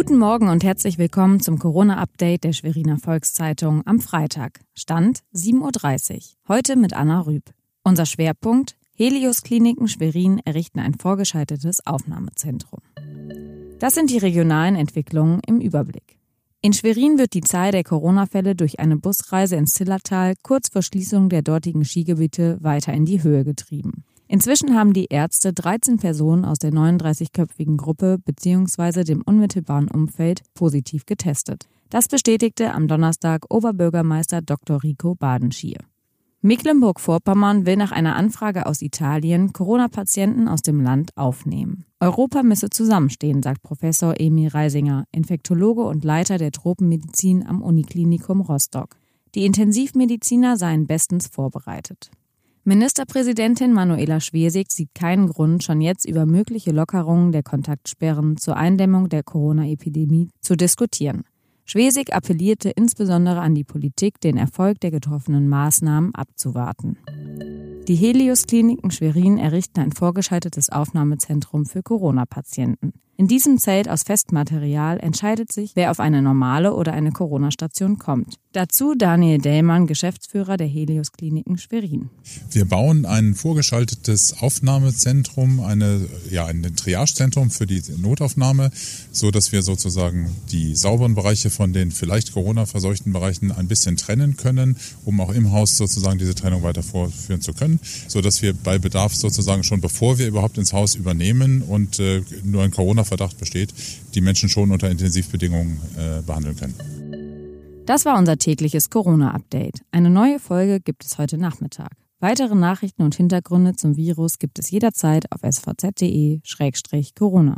Guten Morgen und herzlich willkommen zum Corona-Update der Schweriner Volkszeitung am Freitag. Stand 7.30 Uhr. Heute mit Anna Rüb. Unser Schwerpunkt: Helios Kliniken Schwerin errichten ein vorgeschaltetes Aufnahmezentrum. Das sind die regionalen Entwicklungen im Überblick. In Schwerin wird die Zahl der Corona-Fälle durch eine Busreise ins Zillertal kurz vor Schließung der dortigen Skigebiete weiter in die Höhe getrieben. Inzwischen haben die Ärzte 13 Personen aus der 39-köpfigen Gruppe bzw. dem unmittelbaren Umfeld positiv getestet. Das bestätigte am Donnerstag Oberbürgermeister Dr. Rico Badenschier. Mecklenburg-Vorpommern will nach einer Anfrage aus Italien Corona-Patienten aus dem Land aufnehmen. Europa müsse zusammenstehen, sagt Professor Emil Reisinger, Infektologe und Leiter der Tropenmedizin am Uniklinikum Rostock. Die Intensivmediziner seien bestens vorbereitet. Ministerpräsidentin Manuela Schwesig sieht keinen Grund, schon jetzt über mögliche Lockerungen der Kontaktsperren zur Eindämmung der Corona-Epidemie zu diskutieren. Schwesig appellierte insbesondere an die Politik, den Erfolg der getroffenen Maßnahmen abzuwarten. Die Helios-Kliniken Schwerin errichten ein vorgeschaltetes Aufnahmezentrum für Corona-Patienten. In diesem Zelt aus Festmaterial entscheidet sich, wer auf eine normale oder eine Corona-Station kommt. Dazu Daniel Dellmann, Geschäftsführer der Helios Kliniken Schwerin. Wir bauen ein vorgeschaltetes Aufnahmezentrum, eine, ja, ein Triagezentrum für die Notaufnahme, so dass wir sozusagen die sauberen Bereiche von den vielleicht Corona-verseuchten Bereichen ein bisschen trennen können, um auch im Haus sozusagen diese Trennung weiter vorführen zu können, so dass wir bei Bedarf sozusagen schon bevor wir überhaupt ins Haus übernehmen und äh, nur ein Corona Verdacht besteht, die Menschen schon unter Intensivbedingungen äh, behandeln können. Das war unser tägliches Corona-Update. Eine neue Folge gibt es heute Nachmittag. Weitere Nachrichten und Hintergründe zum Virus gibt es jederzeit auf svz.de-corona.